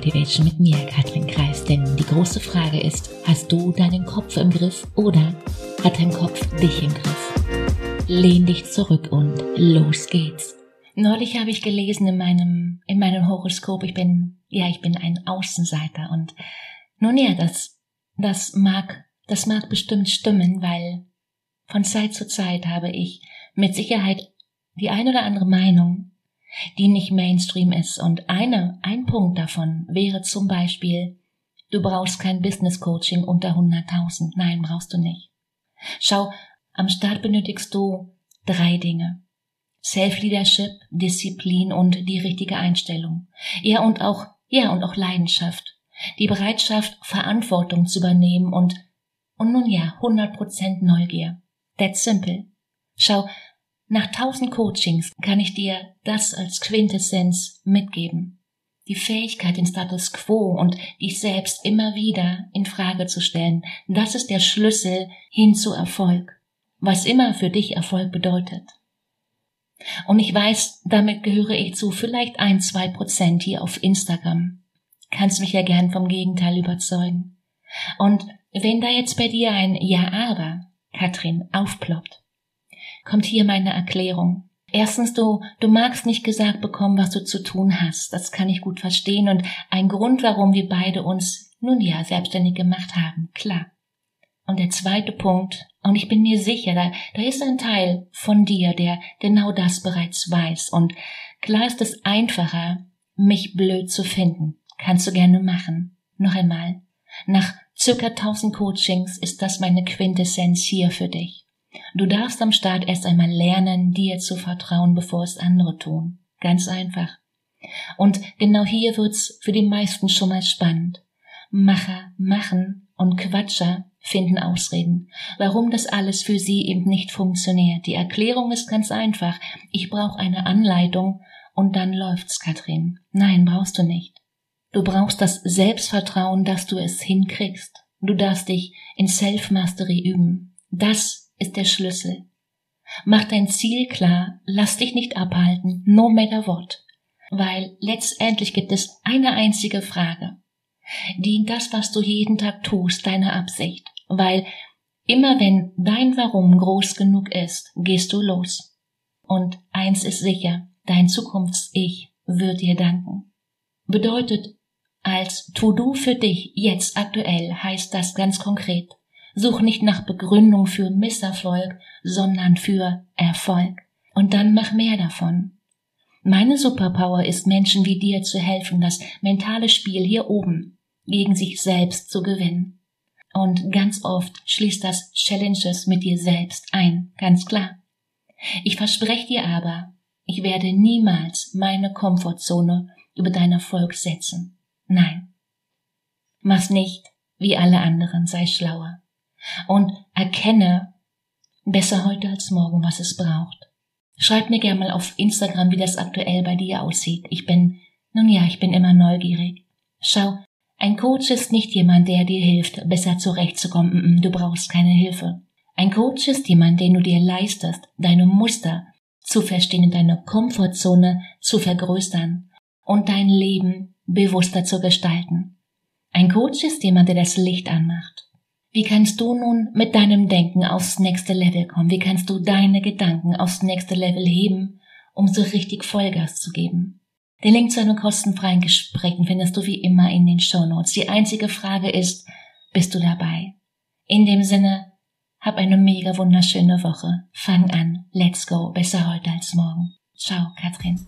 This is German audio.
Motivation mit mir, Katrin Kreis. Denn die große Frage ist, hast du deinen Kopf im Griff oder hat dein Kopf dich im Griff? Lehn dich zurück und los geht's. Neulich habe ich gelesen in meinem, in meinem Horoskop, ich bin, ja, ich bin ein Außenseiter und nun ja, das, das mag, das mag bestimmt stimmen, weil von Zeit zu Zeit habe ich mit Sicherheit die ein oder andere Meinung, die nicht Mainstream ist. Und eine, ein Punkt davon wäre zum Beispiel, du brauchst kein Business Coaching unter 100.000. Nein, brauchst du nicht. Schau, am Start benötigst du drei Dinge. Self-Leadership, Disziplin und die richtige Einstellung. Ja, und auch, ja, und auch Leidenschaft. Die Bereitschaft, Verantwortung zu übernehmen und, und nun ja, 100% Neugier. That's simple. Schau, nach tausend Coachings kann ich dir das als Quintessenz mitgeben. Die Fähigkeit, den Status quo und dich selbst immer wieder in Frage zu stellen, das ist der Schlüssel hin zu Erfolg. Was immer für dich Erfolg bedeutet. Und ich weiß, damit gehöre ich zu vielleicht ein, zwei Prozent hier auf Instagram. Kannst mich ja gern vom Gegenteil überzeugen. Und wenn da jetzt bei dir ein Ja, aber, Katrin, aufploppt, kommt hier meine Erklärung. Erstens, du, du magst nicht gesagt bekommen, was du zu tun hast. Das kann ich gut verstehen und ein Grund, warum wir beide uns nun ja selbstständig gemacht haben. Klar. Und der zweite Punkt, und ich bin mir sicher, da, da ist ein Teil von dir, der genau das bereits weiß. Und klar ist es einfacher, mich blöd zu finden. Kannst du gerne machen. Noch einmal. Nach circa 1000 Coachings ist das meine Quintessenz hier für dich. Du darfst am Start erst einmal lernen, dir zu vertrauen, bevor es andere tun. Ganz einfach. Und genau hier wird's für die meisten schon mal spannend. Macher machen und Quatscher finden Ausreden, warum das alles für sie eben nicht funktioniert. Die Erklärung ist ganz einfach. Ich brauche eine Anleitung und dann läuft's, Katrin. Nein, brauchst du nicht. Du brauchst das Selbstvertrauen, dass du es hinkriegst. Du darfst dich in Self-Mastery üben. Das ist der Schlüssel. Mach dein Ziel klar, lass dich nicht abhalten, no matter what. Weil letztendlich gibt es eine einzige Frage. Dient das, was du jeden Tag tust, deiner Absicht? Weil immer wenn dein Warum groß genug ist, gehst du los. Und eins ist sicher, dein Zukunfts-Ich wird dir danken. Bedeutet, als To-Do für dich jetzt aktuell heißt das ganz konkret, Such nicht nach Begründung für Misserfolg, sondern für Erfolg. Und dann mach mehr davon. Meine Superpower ist Menschen wie dir zu helfen, das mentale Spiel hier oben gegen sich selbst zu gewinnen. Und ganz oft schließt das Challenges mit dir selbst ein, ganz klar. Ich verspreche dir aber, ich werde niemals meine Komfortzone über deinen Erfolg setzen. Nein. Mach's nicht wie alle anderen, sei schlauer und erkenne besser heute als morgen, was es braucht. Schreib mir gerne mal auf Instagram, wie das aktuell bei dir aussieht. Ich bin, nun ja, ich bin immer neugierig. Schau, ein Coach ist nicht jemand, der dir hilft, besser zurechtzukommen. Du brauchst keine Hilfe. Ein Coach ist jemand, den du dir leistest, deine Muster zu verstehen und deine Komfortzone zu vergrößern und dein Leben bewusster zu gestalten. Ein Coach ist jemand, der das Licht anmacht. Wie kannst du nun mit deinem Denken aufs nächste Level kommen? Wie kannst du deine Gedanken aufs nächste Level heben, um so richtig Vollgas zu geben? Den Link zu einem kostenfreien Gespräch findest du wie immer in den Show Notes. Die einzige Frage ist, bist du dabei? In dem Sinne, hab eine mega wunderschöne Woche. Fang an. Let's go. Besser heute als morgen. Ciao, Katrin.